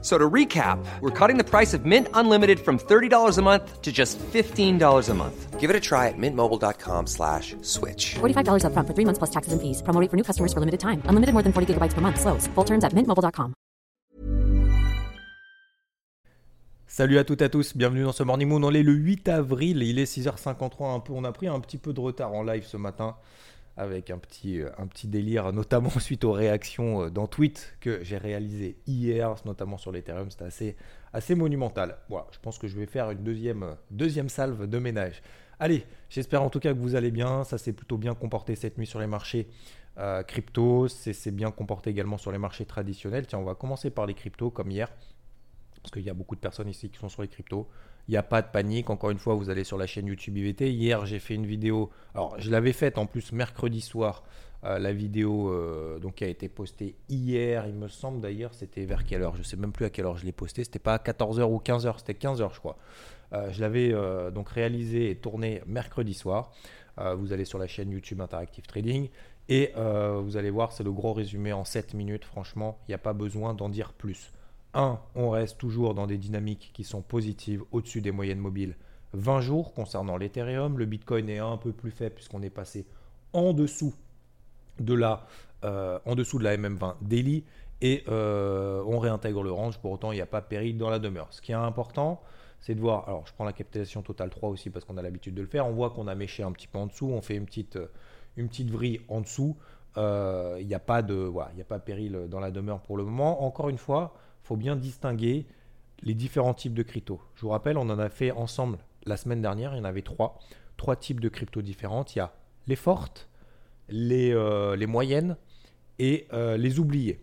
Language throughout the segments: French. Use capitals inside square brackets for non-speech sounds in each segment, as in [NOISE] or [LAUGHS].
So to recap, we're cutting the price of Mint Unlimited from $30 a month to just $15 a month. Give it a try at mintmobile.com slash switch. $45 upfront for three months plus taxes and fees. Promo rate for new customers for limited time. Unlimited more than 40 gigabytes per month. Slows. Full terms at mintmobile.com. Salut à toutes et à tous, bienvenue dans ce Morning Moon. On est le 8 avril il est 6h53 un peu. On a pris un petit peu de retard en live ce matin avec un petit, euh, un petit délire, notamment [LAUGHS] suite aux réactions euh, dans tweet que j'ai réalisé hier, notamment sur l'Ethereum. C'était assez, assez monumental. Voilà, je pense que je vais faire une deuxième, euh, deuxième salve de ménage. Allez, j'espère en tout cas que vous allez bien. Ça s'est plutôt bien comporté cette nuit sur les marchés crypto. C'est bien comporté également sur les marchés traditionnels. Tiens, on va commencer par les cryptos comme hier parce qu'il y a beaucoup de personnes ici qui sont sur les cryptos. Il n'y a pas de panique. Encore une fois, vous allez sur la chaîne YouTube IVT. Hier, j'ai fait une vidéo. Alors, je l'avais faite en plus mercredi soir. euh, la vidéo euh, donc, qui a été postée hier, il me semble d'ailleurs, c'était vers quelle heure? Je ne sais même plus à quelle heure je l'ai postée. C'était pas à 14h ou 15h, c'était 15h, je crois. Euh, je l'avais donc réalisé et tourné mercredi soir. Vous allez sur la chaîne YouTube Interactive Trading et vous allez voir, c'est le gros résumé en 7 minutes. Franchement, il n'y a pas besoin d'en dire plus. 1. On reste toujours dans des dynamiques qui sont positives au-dessus des moyennes mobiles 20 jours concernant l'Ethereum. Le Bitcoin est un peu plus faible puisqu'on est passé en dessous de la, euh, en dessous de la MM20 daily et euh, on réintègre le range. Pour autant, il n'y a pas péril dans la demeure. Ce qui est important, c'est de voir. Alors, je prends la capitalisation totale 3 aussi parce qu'on a l'habitude de le faire. On voit qu'on a méché un petit peu en dessous. On fait une petite, euh, une vrille en dessous. Il n'y a pas de, voilà, il a pas péril dans la demeure pour le moment. Encore une fois, faut bien distinguer les différents types de crypto. Je vous rappelle, on en a fait ensemble la semaine dernière. Il y en avait trois, trois types de crypto différentes. Il y a les fortes, les, euh, les moyennes et euh, les oubliées.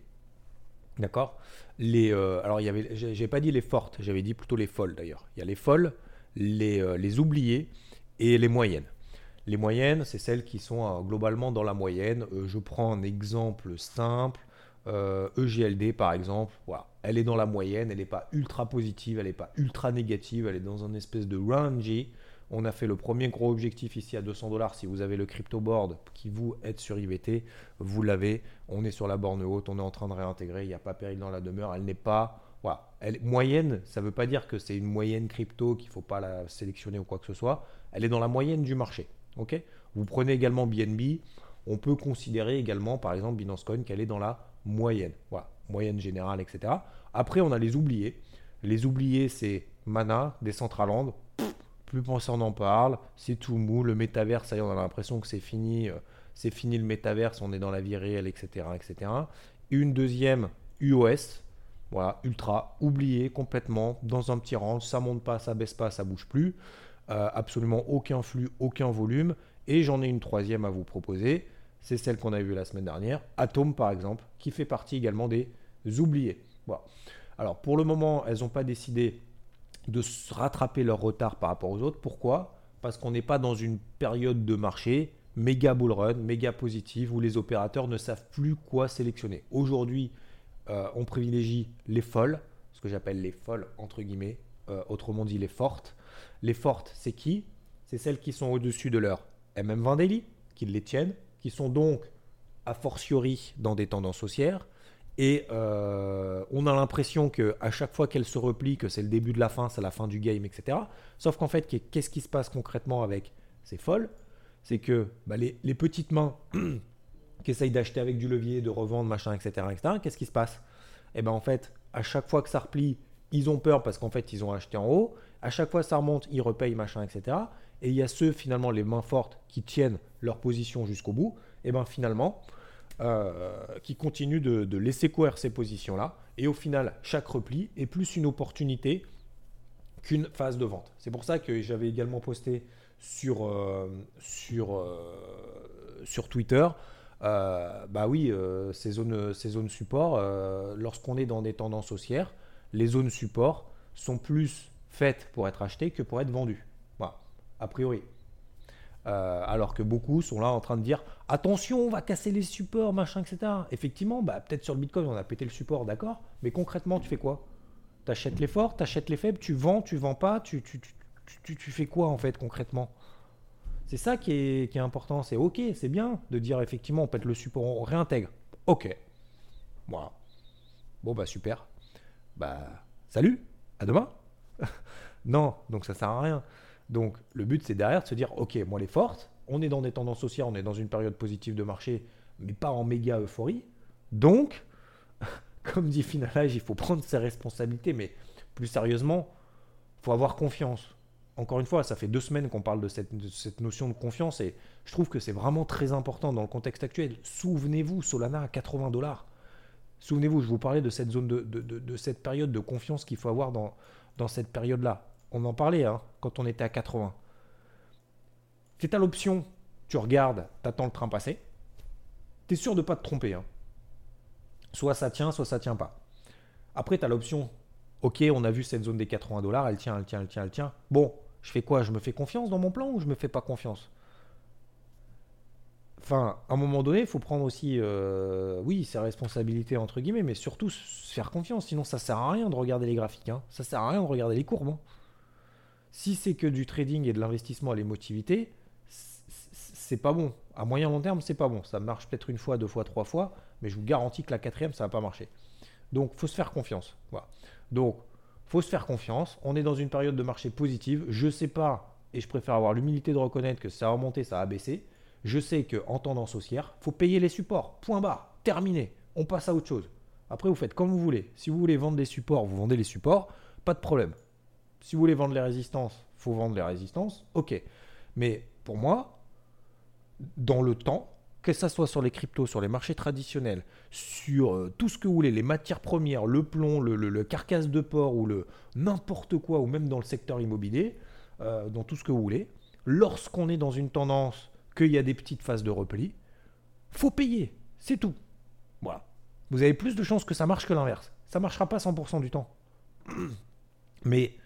D'accord? Les, euh, Alors, il y avait, j'ai pas dit les fortes, j'avais dit plutôt les folles d'ailleurs. Il y a les folles, les, les oubliées et les moyennes. Les moyennes, c'est celles qui sont globalement dans la moyenne. Je prends un exemple simple. Euh, EGLD par exemple, voilà. elle est dans la moyenne, elle n'est pas ultra positive, elle n'est pas ultra négative, elle est dans un espèce de range. On a fait le premier gros objectif ici à 200 dollars. Si vous avez le crypto board qui vous aide sur IVT, vous l'avez. On est sur la borne haute, on est en train de réintégrer. Il n'y a pas péril dans la demeure. Elle n'est pas voilà. Moyenne. Ça ne veut pas dire que c'est une moyenne crypto qu'il ne faut pas la sélectionner ou quoi que ce soit. Elle est dans la moyenne du marché. Ok? Vous prenez également BNB. On peut considérer également, par exemple, Binance Coin, qu'elle est dans la moyenne. Voilà, moyenne générale, etc. Après, on a les oubliés. Les oubliés, c'est Mana, Decentraland. Pff, Plus personne n'en parle. C'est tout mou. Le métavers, ça y est, on a l'impression que c'est fini. euh, C'est fini le métaverse. On est dans la vie réelle, etc. etc. Une deuxième, UOS. Voilà, ultra, oublié complètement, dans un petit range. Ça monte pas, ça baisse pas, ça bouge plus. Euh, absolument aucun flux, aucun volume. Et j'en ai une troisième à vous proposer. C'est celle qu'on a vue la semaine dernière, Atom par exemple, qui fait partie également des oubliés. Voilà. Alors pour le moment, elles n'ont pas décidé de se rattraper leur retard par rapport aux autres. Pourquoi? Parce qu'on n'est pas dans une période de marché méga bull run, méga positive, où les opérateurs ne savent plus quoi sélectionner. Aujourd'hui, euh, on privilégie les folles, ce que j'appelle les folles entre guillemets, euh, autrement dit les fortes. Les fortes, c'est qui? C'est celles qui sont au-dessus de leur MM20 daily, qui les tiennent, sont donc a fortiori dans des tendances haussières. Et euh, on a l'impression que à chaque fois qu'elles se replient, que c'est le début de la fin, c'est la fin du game, etc. Sauf qu'en fait, qu'est-ce qui se passe concrètement avec ces folles? C'est que bah, les, les petites mains [CLEARS THROAT] qui essayent d'acheter avec du levier, de revendre, machin, etc., etc. Qu'est-ce qui se passe? Et ben en fait, à chaque fois que ça replie, ils ont peur parce qu'en fait, ils ont acheté en haut. À chaque fois ça remonte, ils repayent, machin, etc. Et il y a ceux, finalement, les mains fortes qui tiennent leur position jusqu'au bout. Et ben finalement, euh, qui continuent de, laisser courir ces positions-là. Et au final, chaque repli est plus une opportunité qu'une phase de vente. C'est pour ça que j'avais également posté sur, euh, sur, euh, sur Twitter. bah oui, ces, zones, ces zones support, lorsqu'on est dans des tendances haussières, les zones support sont plus faites pour être achetées que pour être vendues. A priori. Euh, alors que beaucoup sont là en train de dire attention, on va casser les supports, machin, etc. Effectivement, bah, peut-être sur le Bitcoin, on a pété le support, d'accord, mais concrètement, tu fais quoi? Tu achètes les forts, tu achètes les faibles, tu vends, tu vends pas, tu, fais quoi en fait concrètement? C'est ça qui est, qui est important. C'est ok, c'est bien de dire effectivement, on pète le support, on réintègre. Ok. Voilà. Bon, bah super. Bah, salut, à demain. [LAUGHS] non, donc ça sert à rien. Donc le but c'est derrière de se dire ok moi les fortes, on est dans des tendances sociales, on est dans une période positive de marché, mais pas en méga euphorie. Donc, [LAUGHS] comme dit Finalage, il faut prendre ses responsabilités, mais plus sérieusement, faut avoir confiance. Encore une fois, ça fait deux semaines qu'on parle de cette, notion de confiance et je trouve que c'est vraiment très important dans le contexte actuel. Souvenez-vous, Solana à 80 dollars. Souvenez-vous, je vous parlais de cette zone de, cette période de confiance qu'il faut avoir dans, dans cette période-là on en parlait hein, quand on était à 80. C'est à l'option, tu regardes, tu attends le train passer. Tu es sûr de ne pas te tromper. Hein. Soit ça tient, soit ça tient pas. Après, tu as l'option, ok, on a vu cette zone des 80 dollars, elle tient, elle tient, elle tient, elle tient. Bon, je fais quoi? Je me fais confiance dans mon plan ou je me fais pas confiance? Enfin, à un moment donné, il faut prendre aussi, euh, oui, ses responsabilités, entre guillemets, mais surtout se faire confiance. Sinon, ça sert à rien de regarder les graphiques. Hein. Ça sert à rien de regarder les courbes. Si c'est que du trading et de l'investissement à l'émotivité, c'est pas bon. À moyen long terme, c'est pas bon. Ça marche peut-être une fois, deux fois, trois fois, mais je vous garantis que la quatrième, ça va pas marcher. Donc, faut se faire confiance. Voilà. Donc, faut se faire confiance. On est dans une période de marché positive. Je sais pas, et je préfère avoir l'humilité de reconnaître que ça a remonté, ça a baissé. Je sais qu'en tendance haussière, faut payer les supports. Point barre. Terminé. On passe à autre chose. Après, vous faites comme vous voulez. Si vous voulez vendre des supports, vous vendez les supports. Pas de problème. Si vous voulez vendre les résistances, faut vendre les résistances. Ok. Mais pour moi, dans le temps, que ce soit sur les cryptos, sur les marchés traditionnels, sur euh, tout ce que vous voulez, les matières premières, le plomb, le, carcasse de porc ou le n'importe quoi, ou même dans le secteur immobilier, euh, dans tout ce que vous voulez, lorsqu'on est dans une tendance qu'il y a des petites phases de repli, faut payer. C'est tout. Voilà. Vous avez plus de chances que ça marche que l'inverse. Ça ne marchera pas 100% du temps. [CLEARS THROAT] Mais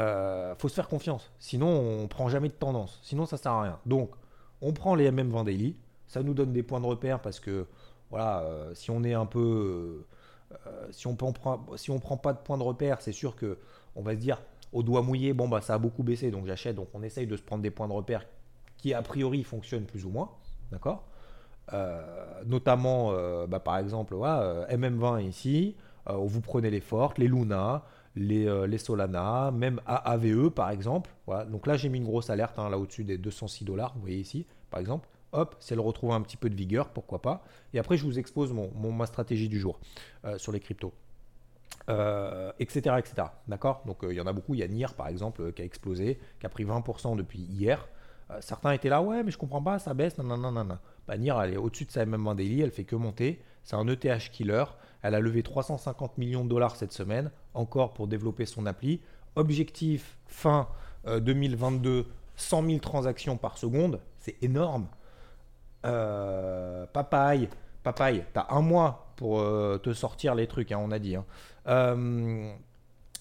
euh, faut se faire confiance. Sinon, on prend jamais de tendance. Sinon, ça sert à rien. Donc, on prend les MM20 daily. Ça nous donne des points de repère parce que, voilà, euh, si on est un peu. Euh, si, on si prend pas de points de repère, c'est sûr que on va se dire au doigt mouillé, bon, bah, ça a beaucoup baissé, donc j'achète. Donc, on essaye de se prendre des points de repère qui, a priori, fonctionnent plus ou moins. D'accord? Notamment, bah, par exemple, voilà, MM20 ici. vous prenez les fortes, les Luna, euh, les, Solana, même AAVE par exemple. Voilà. Donc là, j'ai mis une grosse alerte hein, là au-dessus des 206 dollars, vous voyez ici, par exemple. Hop, c'est le retrouver un petit peu de vigueur, pourquoi pas. Et après, je vous expose mon, ma stratégie du jour euh, sur les cryptos. etc. Euh, etc. D'accord? Donc il y en a beaucoup. Il y a NIR par exemple qui a explosé, qui a pris 20% depuis hier. certains étaient là, ouais, mais je comprends pas, ça baisse. Non, non, non, non. Bah, NIR, elle est au-dessus de sa MM1 daily, elle fait que monter. C'est un ETH killer. Elle a levé 350 millions de dollars cette semaine, encore pour développer son appli. Objectif fin 2022, 100 000 transactions par seconde. C'est énorme. Euh, papaye, papaye, t'as un mois pour euh, te sortir les trucs, hein, on a dit. Hein. Euh,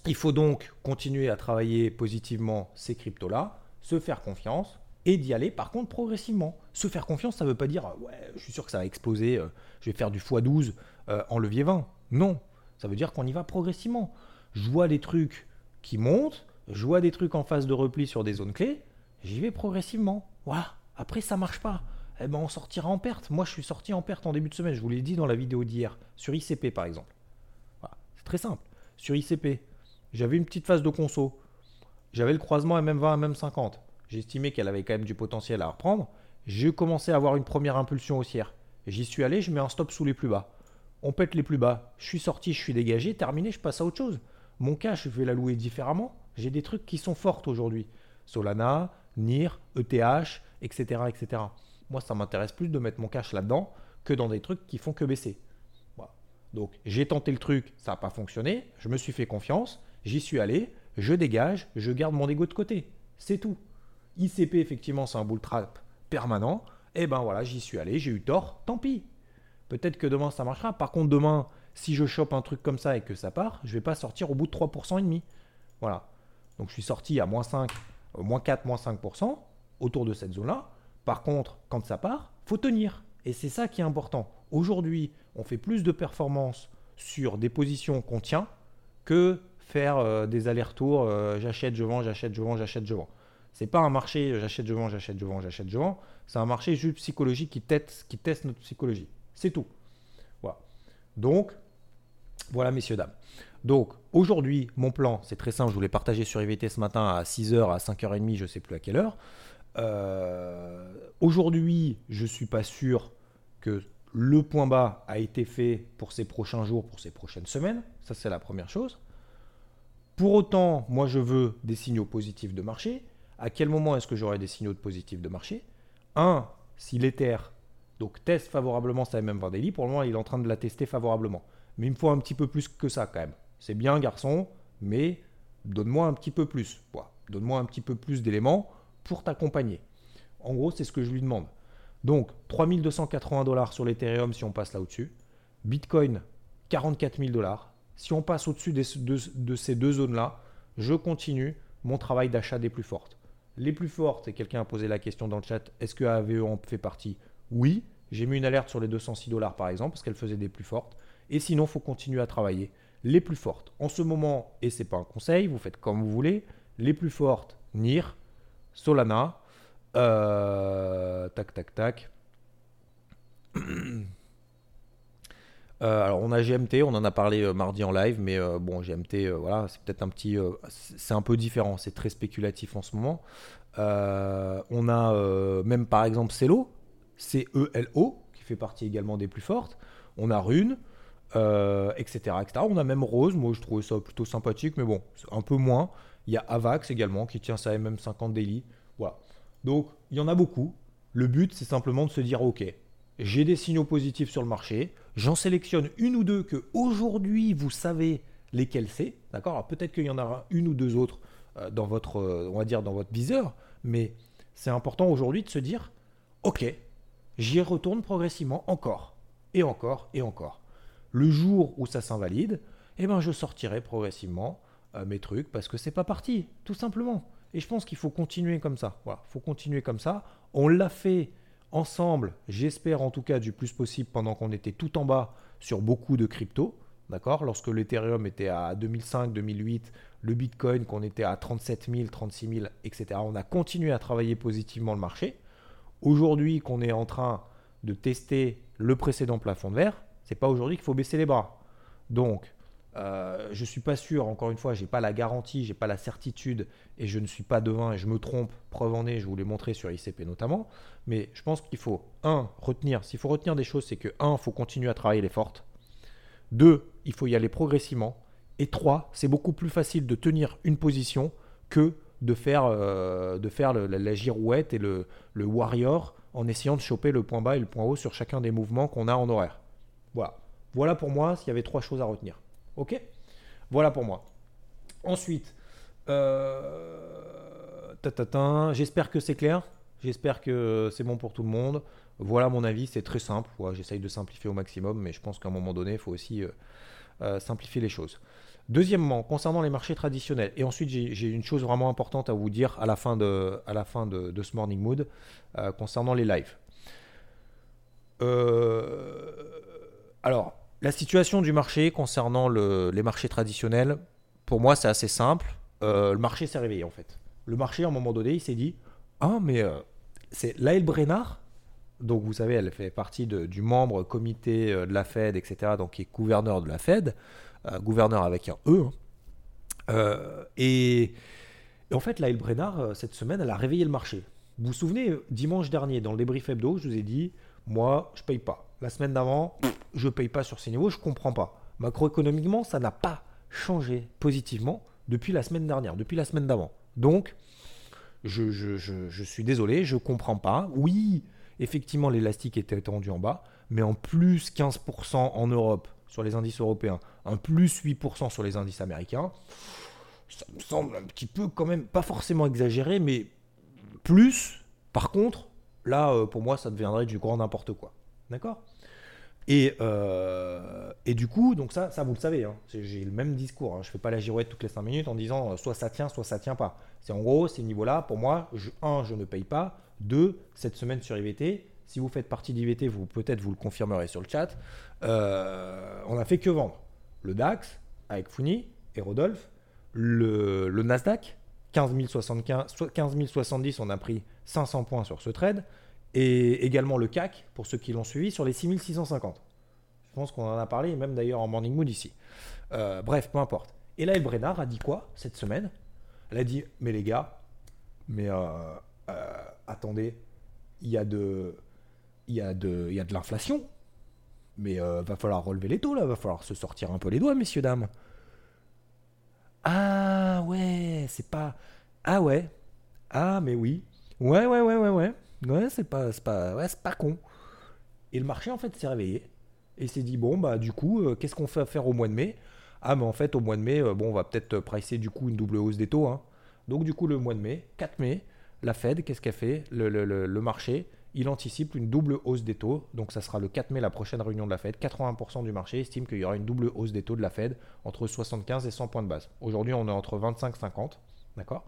il faut donc continuer à travailler positivement ces cryptos-là, se faire confiance et d'y aller par contre progressivement. Se faire confiance, ça ne veut pas dire ouais, je suis sûr que ça va exploser, je vais faire du x12 euh, en levier 20. Non, ça veut dire qu'on y va progressivement. Je vois des trucs qui montent, je vois des trucs en phase de repli sur des zones clés, j'y vais progressivement. Voilà. Après, ça marche pas. Eh ben, on sortira en perte. Moi, je suis sorti en perte en début de semaine. Je vous l'ai dit dans la vidéo d'hier, sur ICP par exemple. C'est très simple. Sur ICP, j'avais une petite phase de conso. J'avais le croisement MM20, MM50. J'estimais qu'elle avait quand même du potentiel à reprendre. J'ai commencé à avoir une première impulsion haussière. J'y suis allé, je mets un stop sous les plus bas on pète les plus bas, je suis sorti, je suis dégagé, terminé, je passe à autre chose. Mon cash, je vais la louer différemment. J'ai des trucs qui sont fortes aujourd'hui. Solana, NIR, ETH, etc. etc. Moi, ça m'intéresse plus de mettre mon cash là-dedans que dans des trucs qui font que baisser. Donc, j'ai tenté le truc, ça n'a pas fonctionné, je me suis fait confiance, j'y suis allé, je dégage, je garde mon ego de côté. C'est tout. ICP, effectivement, c'est un bull trap permanent. Et eh ben voilà, j'y suis allé, j'ai eu tort, tant pis. Peut-être que demain ça marchera. Par contre, demain, si je chope un truc comme ça et que ça part, je vais pas sortir au bout de 3% et demi. Voilà. Donc je suis sorti à moins 5, euh, moins 4, moins 5%, autour de cette zone-là. Par contre, quand ça part, faut tenir. Et c'est ça qui est important. Aujourd'hui, on fait plus de performances sur des positions qu'on tient que faire euh, des allers-retours. euh, j'achète, je vends, j'achète, je vends, j'achète, je vends. C'est pas un marché euh, j'achète, je vends, j'achète, je vends, j'achète, je vends. C'est un marché juste psychologique qui teste, qui teste notre psychologie. C'est tout. Voilà. Donc, voilà, messieurs, dames. Donc, aujourd'hui, mon plan, c'est très simple. Je vous l'ai partagé sur IVT ce matin à 6h, à 5h30, je ne sais plus à quelle heure. Euh, aujourd'hui, je ne suis pas sûr que le point bas a été fait pour ces prochains jours, pour ces prochaines semaines. Ça, c'est la première chose. Pour autant, moi, je veux des signaux positifs de marché. À quel moment est-ce que j'aurai des signaux de positifs de marché? Un, si l'Ether donc teste favorablement sa MM20 Daily, pour le moment, il est en train de la tester favorablement. Mais il me faut un petit peu plus que ça quand même. C'est bien, garçon, mais donne-moi un petit peu plus. Donne-moi un petit peu plus d'éléments pour t'accompagner. En gros, c'est ce que je lui demande. Donc, 3280 dollars sur l'Ethereum si on passe là au-dessus. Bitcoin, 44 000 dollars. Si on passe au-dessus des- de, de ces deux zones-là, je continue mon travail d'achat des plus fortes. Les plus fortes, et quelqu'un a posé la question dans le chat, est-ce que AVE en fait partie? Oui. J'ai mis une alerte sur les 206 dollars par exemple, parce qu'elle faisait des plus fortes. Et sinon, il faut continuer à travailler les plus fortes. En ce moment, et c'est pas un conseil, vous faites comme vous voulez, les plus fortes, NIR, Solana, euh, tac, tac, tac. [CLEARS THROAT] Euh, alors on a GMT, on en a parlé euh, mardi en live, mais euh, bon GMT, voilà, c'est peut-être un petit, c'est un peu différent, c'est très spéculatif en ce moment. On a même par exemple Celo, C-E-L-O, qui fait partie également des plus fortes. On a Rune, etc., etc. On a même Rose, moi je trouvais ça plutôt sympathique, mais bon, un peu moins. Il y a Avax également qui tient sa MM50 daily. Voilà. Donc il y en a beaucoup. Le but c'est simplement de se dire ok, j'ai des signaux positifs sur le marché, j'en sélectionne une ou deux que aujourd'hui vous savez lesquels c'est, d'accord? Peut-être qu'il y en aura une ou deux autres euh, dans votre, euh, on va dire dans votre viseur, mais c'est important aujourd'hui de se dire ok, j'y retourne progressivement encore et encore et encore. Le jour où ça s'invalide, eh ben je sortirai progressivement euh, mes trucs parce que c'est pas parti, tout simplement. Et je pense qu'il faut continuer comme ça. Voilà, faut continuer comme ça. On l'a fait ensemble, j'espère en tout cas du plus possible pendant qu'on était tout en bas sur beaucoup de crypto. D'accord? Lorsque l'Ethereum était à 2005, 2008, le Bitcoin qu'on était à 37 000, 36 000, etc. On a continué à travailler positivement le marché. Aujourd'hui qu'on est en train de tester le précédent plafond de verre, c'est pas aujourd'hui qu'il faut baisser les bras. Donc, euh, je suis pas sûr, encore une fois, j'ai pas la garantie, j'ai pas la certitude, et je ne suis pas devin et je me trompe, preuve en est, je vous l'ai montré sur ICP notamment, mais je pense qu'il faut, un, retenir, s'il faut retenir des choses, c'est que, un, il faut continuer à travailler les fortes, deux, il faut y aller progressivement, et trois, c'est beaucoup plus facile de tenir une position que de faire, euh, de faire la girouette et le, le warrior en essayant de choper le point bas et le point haut sur chacun des mouvements qu'on a en horaire. Voilà. Voilà pour moi s'il y avait trois choses à retenir. Ok? Voilà pour moi. Ensuite, euh, j'espère que c'est clair. J'espère que c'est bon pour tout le monde. Voilà mon avis, c'est très simple. J'essaye de simplifier au maximum, mais je pense qu'à un moment donné, il faut aussi euh, euh, simplifier les choses. Deuxièmement, concernant les marchés traditionnels, et ensuite j'ai une chose vraiment importante à vous dire à la fin de, à ce Morning Mood concernant les lives. Alors, la situation du marché concernant le- les marchés traditionnels, pour moi, c'est assez simple. Euh, le marché s'est réveillé en fait. Le marché, à un moment donné, il s'est dit Ah, mais euh, c'est Laël Brennard. Donc, vous savez, elle fait partie du membre comité euh, de la Fed, etc., donc qui est gouverneur de la Fed, gouverneur avec un E. hein. Et, en fait, Laël Brennard, cette semaine, elle a réveillé le marché. Vous vous souvenez, dimanche dernier, dans le débrief hebdo, je vous ai dit Moi, je paye pas. La semaine d'avant, je paye pas sur ces niveaux, je comprends pas. Macroéconomiquement, ça n'a pas changé positivement depuis la semaine dernière, depuis la semaine d'avant. Donc, je, suis désolé, je comprends pas. Oui, effectivement, l'élastique était tendu en bas, mais en plus 15% en Europe sur les indices européens, un plus 8% sur les indices américains, ça me semble un petit peu quand même, pas forcément exagéré, mais plus. Par contre, là, euh, pour moi, ça deviendrait du grand n'importe quoi. D'accord? Et, euh, et du coup, donc ça, ça vous le savez, hein, j'ai le même discours. hein, je fais pas la girouette toutes les 5 minutes en disant euh, soit ça tient, soit ça tient pas. C'est en gros, ces niveaux-là, pour moi, je, un, je ne paye pas. Deux, cette semaine sur IVT, si vous faites partie d'IVT, vous peut-être vous le confirmerez sur le chat. on a fait que vendre le DAX avec Founi et Rodolphe, le, le Nasdaq 15 075, so- 15 070, on a pris 500 points sur ce trade. Et également le CAC, pour ceux qui l'ont suivi, sur les 6650. Je pense qu'on en a parlé, même d'ailleurs en Morning Mood ici. Euh, bref, peu importe. Et là, Elbrenard a dit quoi cette semaine? Elle a dit Mais les gars, mais euh, euh, attendez, il y a de, il y a de, il de l'inflation. Mais va falloir relever les taux là, va falloir se sortir un peu les doigts, messieurs dames. Ah ouais, c'est pas. Ah ouais. Ah mais oui. Ouais ouais ouais ouais ouais. C'est pas, con. Et le marché en fait s'est réveillé et s'est dit bon bah du coup euh, qu'est-ce qu'on fait à faire au mois de mai? Ah mais en fait au mois de mai euh, bon on va peut-être euh, pricer du coup une double hausse des taux. hein. Donc du coup le mois de mai, 4 mai, la Fed qu'est-ce qu'elle fait? Le- le marché il anticipe une double hausse des taux. Donc ça sera le 4 mai la prochaine réunion de la Fed. 80% du marché estime qu'il y aura une double hausse des taux de la Fed entre 75 et 100 points de base. Aujourd'hui on est entre 25 et 50, d'accord?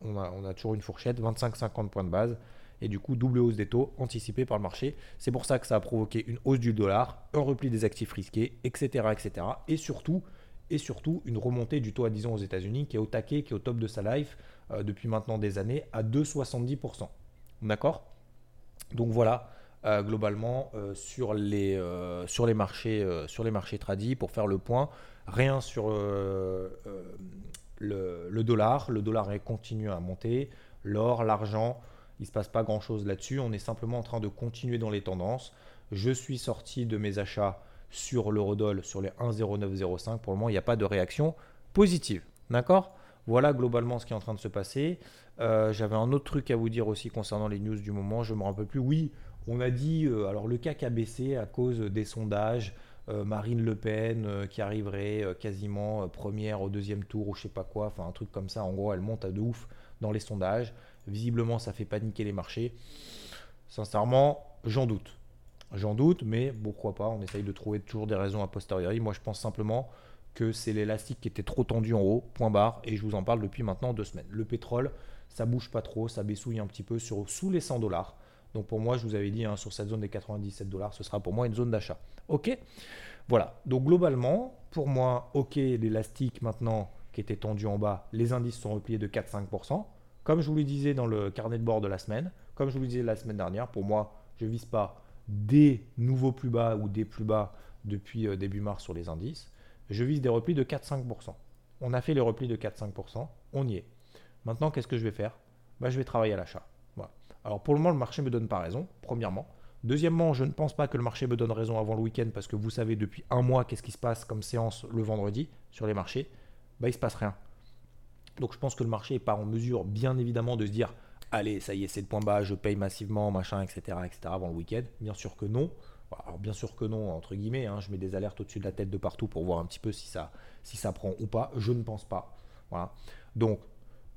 On a, toujours une fourchette 25-50 points de base et du coup double hausse des taux anticipée par le marché. C'est pour ça que ça a provoqué une hausse du dollar, un repli des actifs risqués, etc. etc. Et surtout, et surtout une remontée du taux à 10 ans aux États-Unis qui est au taquet, qui est au top de sa life euh, depuis maintenant des années à 2,70%. D'accord? Donc voilà. euh, globalement euh, sur, les, marchés sur les marchés tradis pour faire le point rien sur le, dollar. Le dollar continue à monter. L'or l'argent il ne se passe pas grand chose là-dessus. On est simplement en train de continuer dans les tendances. Je suis sorti de mes achats sur l'eurodoll sur les 1,0905 pour le moment il n'y a pas de réaction positive. D'accord? Voilà globalement ce qui est en train de se passer. Euh, j'avais un autre truc à vous dire aussi concernant les news du moment. Je me rappelle plus. Oui on a dit, euh, alors le CAC a baissé à cause des sondages, Marine Le Pen euh, qui arriverait euh, quasiment euh, première au deuxième tour ou je sais pas quoi, enfin un truc comme ça, en gros elle monte à de ouf dans les sondages, visiblement ça fait paniquer les marchés. Sincèrement, j'en doute. J'en doute, mais pourquoi pas, on essaye de trouver toujours des raisons a posteriori. Moi je pense simplement que c'est l'élastique qui était trop tendu en haut, point barre, et je vous en parle depuis maintenant deux semaines. Le pétrole, ça bouge pas trop, ça baissouille un petit peu sur, sous les 100 dollars. Donc pour moi, je vous avais dit, hein, sur cette zone des 97 dollars, ce sera pour moi une zone d'achat. Ok? Voilà. Donc globalement, pour moi, ok, l'élastique maintenant qui était tendu en bas, les indices sont repliés de 4-5%. Comme je vous le disais dans le carnet de bord de la semaine, comme je vous le disais la semaine dernière, pour moi, je ne vise pas des nouveaux plus bas ou des plus bas depuis euh, début mars sur les indices. Je vise des replis de 4-5%. On a fait les replis de 4-5%, on y est. Maintenant, qu'est-ce que je vais faire? Bah, Je vais travailler à l'achat. Alors pour le moment, le marché ne me donne pas raison, premièrement. Deuxièmement, je ne pense pas que le marché me donne raison avant le week-end parce que vous savez depuis un mois qu'est-ce qui se passe comme séance le vendredi sur les marchés. Bah, il ne se passe rien. Donc je pense que le marché n'est pas en mesure, bien évidemment, de se dire allez, ça y est, c'est le point bas, je paye massivement, machin, etc., etc., avant le week-end. Bien sûr que non. Alors bien sûr que non, entre guillemets, hein, je mets des alertes au-dessus de la tête de partout pour voir un petit peu si ça, si ça prend ou pas. Je ne pense pas. Voilà. Donc,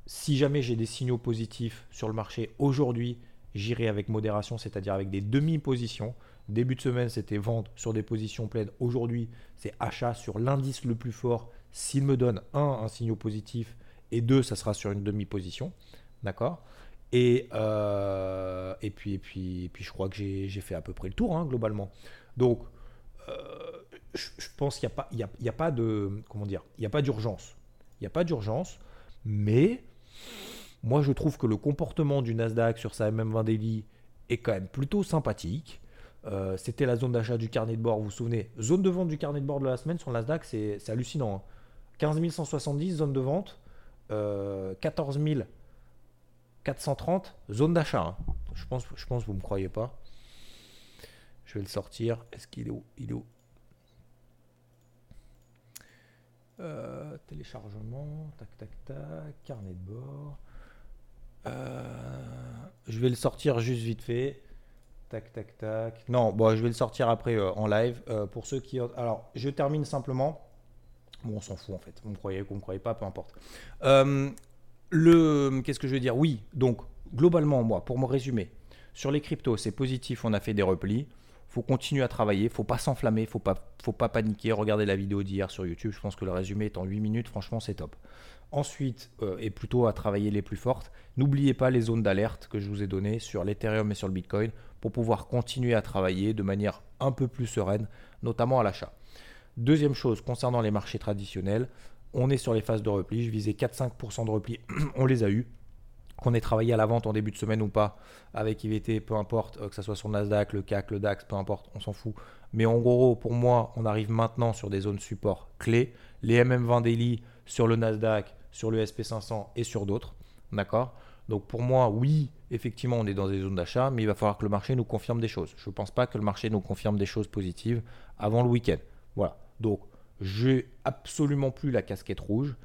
si jamais j'ai des signaux positifs sur le marché aujourd'hui, j'irai avec modération, c'est-à-dire avec des demi-positions. Début de semaine, c'était vente sur des positions pleines. Aujourd'hui, c'est achat sur l'indice le plus fort. S'il me donne un, un signal positif, et deux, ça sera sur une demi-position. D'accord? Et, euh, et, puis, et, puis, et puis, je crois que j'ai fait à peu près le tour, hein, globalement. Donc, euh, je, pense qu'il a, y a, y a pas de. Comment dire Il n'y a pas d'urgence. Il n'y a pas d'urgence, mais moi, je trouve que le comportement du Nasdaq sur sa MM20 Daily est quand même plutôt sympathique. Euh, C'était la zone d'achat du carnet de bord, vous vous souvenez? Zone de vente du carnet de bord de la semaine sur le Nasdaq, c'est hallucinant. Hein. 15 170, zone de vente. Euh, 14 430, zone d'achat. Hein. Je pense, je pense que vous ne me croyez pas. Je vais le sortir. Est-ce qu'il est où? Il est où? Euh, Téléchargement. Tac, tac, tac. Carnet de bord. Euh, je vais le sortir juste vite fait. Tac, tac, tac. Non, bon, je vais le sortir après euh, en live. Pour ceux qui. Alors, je termine simplement. Bon, on s'en fout en fait. Vous me croyez, vous me croyez pas, peu importe. Le, qu'est-ce que je veux dire? Oui, donc globalement, moi, pour me résumer, sur les cryptos, c'est positif, on a fait des replis. Faut continuer à travailler, faut pas s'enflammer, faut pas, faut pas paniquer. Regardez la vidéo d'hier sur YouTube, je pense que le résumé est en 8 minutes, franchement c'est top. Ensuite, euh, et plutôt à travailler les plus fortes, n'oubliez pas les zones d'alerte que je vous ai données sur l'Ethereum et sur le Bitcoin pour pouvoir continuer à travailler de manière un peu plus sereine, notamment à l'achat. Deuxième chose, concernant les marchés traditionnels, on est sur les phases de repli. Je visais 4-5% de repli, [CLEARS THROAT] on les a eu qu'on ait travaillé à la vente en début de semaine ou pas, avec IVT, peu importe, euh, que ce soit sur Nasdaq, le CAC, le DAX, peu importe, on s'en fout. Mais en gros, pour moi, on arrive maintenant sur des zones support clés. Les MM20 daily sur le Nasdaq, sur le SP500 et sur d'autres. D'accord? Donc pour moi, oui, effectivement, on est dans des zones d'achat, mais il va falloir que le marché nous confirme des choses. Je ne pense pas que le marché nous confirme des choses positives avant le week-end. Voilà. Donc, j'ai absolument plus la casquette rouge.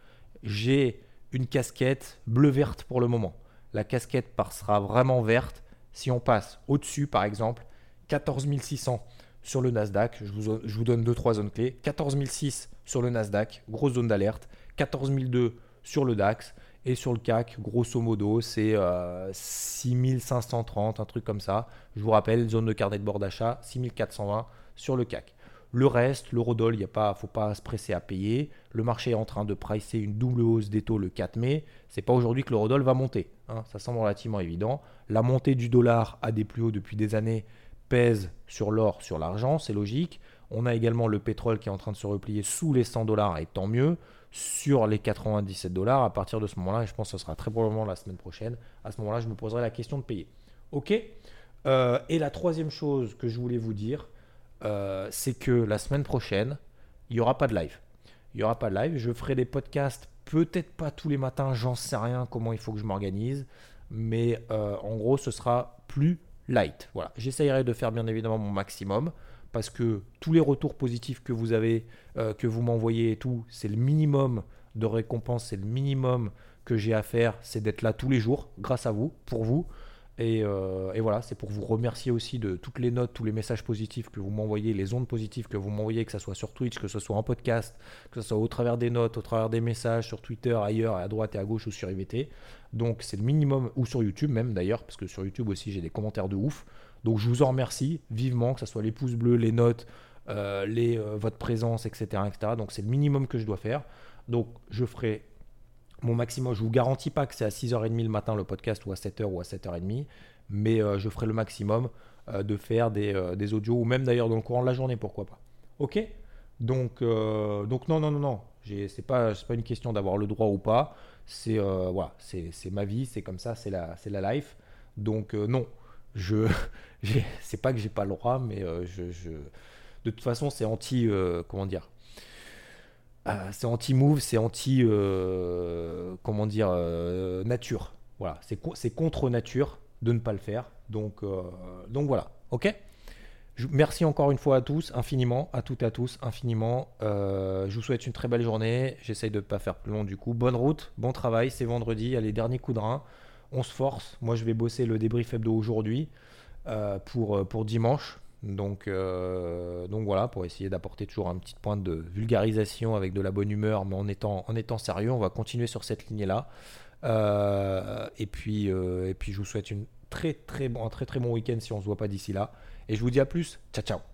J'ai une casquette bleu-verte pour le moment la casquette sera vraiment verte si on passe au-dessus, par exemple, 14 600 sur le Nasdaq. Je vous, donne 2-3 zones clés. 14 600 sur le Nasdaq, grosse zone d'alerte. 14 200 sur le DAX. Et sur le CAC, grosso modo, c'est 6530, euh, un truc comme ça. Je vous rappelle, zone de carnet de bord d'achat, 6420 sur le CAC. Le reste, l'eurodoll, il ne faut pas se presser à payer. Le marché est en train de pricer une double hausse des taux le 4 mai. C'est pas aujourd'hui que l'eurodoll va monter. Hein. ça semble relativement évident. La montée du dollar à des plus hauts depuis des années pèse sur l'or, sur l'argent, c'est logique. On a également le pétrole qui est en train de se replier sous les 100 dollars et tant mieux sur les 97 dollars. À partir de ce moment-là, et je pense que ce sera très probablement la semaine prochaine, à ce moment-là, je me poserai la question de payer. Ok euh, Et la troisième chose que je voulais vous dire, euh, c'est que la semaine prochaine, il n'y aura pas de live. Il n'y aura pas de live. Je ferai des podcasts, peut-être pas tous les matins, j'en sais rien comment il faut que je m'organise. Mais euh, en gros, ce sera plus light. Voilà. J'essayerai de faire bien évidemment mon maximum parce que tous les retours positifs que vous avez, euh, que vous m'envoyez et tout, c'est le minimum de récompense, c'est le minimum que j'ai à faire, c'est d'être là tous les jours, grâce à vous, pour vous. Euh, et, voilà, c'est pour vous remercier aussi de toutes les notes, tous les messages positifs que vous m'envoyez, les ondes positives que vous m'envoyez, que ce soit sur Twitch, que ce soit en podcast, que ce soit au travers des notes, au travers des messages sur Twitter, ailleurs, à droite et à gauche ou sur IVT. Donc c'est le minimum, ou sur YouTube même d'ailleurs, parce que sur YouTube aussi j'ai des commentaires de ouf. Donc je vous en remercie vivement, que ce soit les pouces bleus, les notes, euh, les, euh, votre présence, etc. etc. Donc c'est le minimum que je dois faire. Donc je ferai mon maximum, je vous garantis pas que c'est à 6h30 le matin le podcast ou à 7h ou à 7h30, mais euh, je ferai le maximum euh, de faire euh, des, audios ou même d'ailleurs dans le courant de la journée, pourquoi pas. Ok? Donc, donc non, non, non, non, c'est pas, pas une question d'avoir le droit ou pas, c'est voilà, c'est ma vie, c'est comme ça, c'est la, la life. Donc non, je [LAUGHS] c'est pas que j'ai pas le droit, mais je, je, de toute façon c'est anti, comment dire, ah, c'est anti-move, c'est anti, euh, comment dire, euh, nature. Voilà, c'est contre nature de ne pas le faire. Donc, euh, donc voilà, ok? Merci encore une fois à tous, infiniment, à toutes et à tous, infiniment. je vous souhaite une très belle journée. J'essaye de ne pas faire plus long du coup. Bonne route, bon travail, c'est vendredi, allez, dernier coup de rein. On se force. Moi, je vais bosser le débrief hebdo aujourd'hui pour, pour dimanche. Donc, euh, donc voilà, pour essayer d'apporter toujours un petit point de vulgarisation avec de la bonne humeur, mais en étant, sérieux, on va continuer sur cette lignée-là. Euh, et, puis, euh, et puis, je vous souhaite une très, très un très très bon week-end si on ne se voit pas d'ici là. Et je vous dis à plus. Ciao, ciao.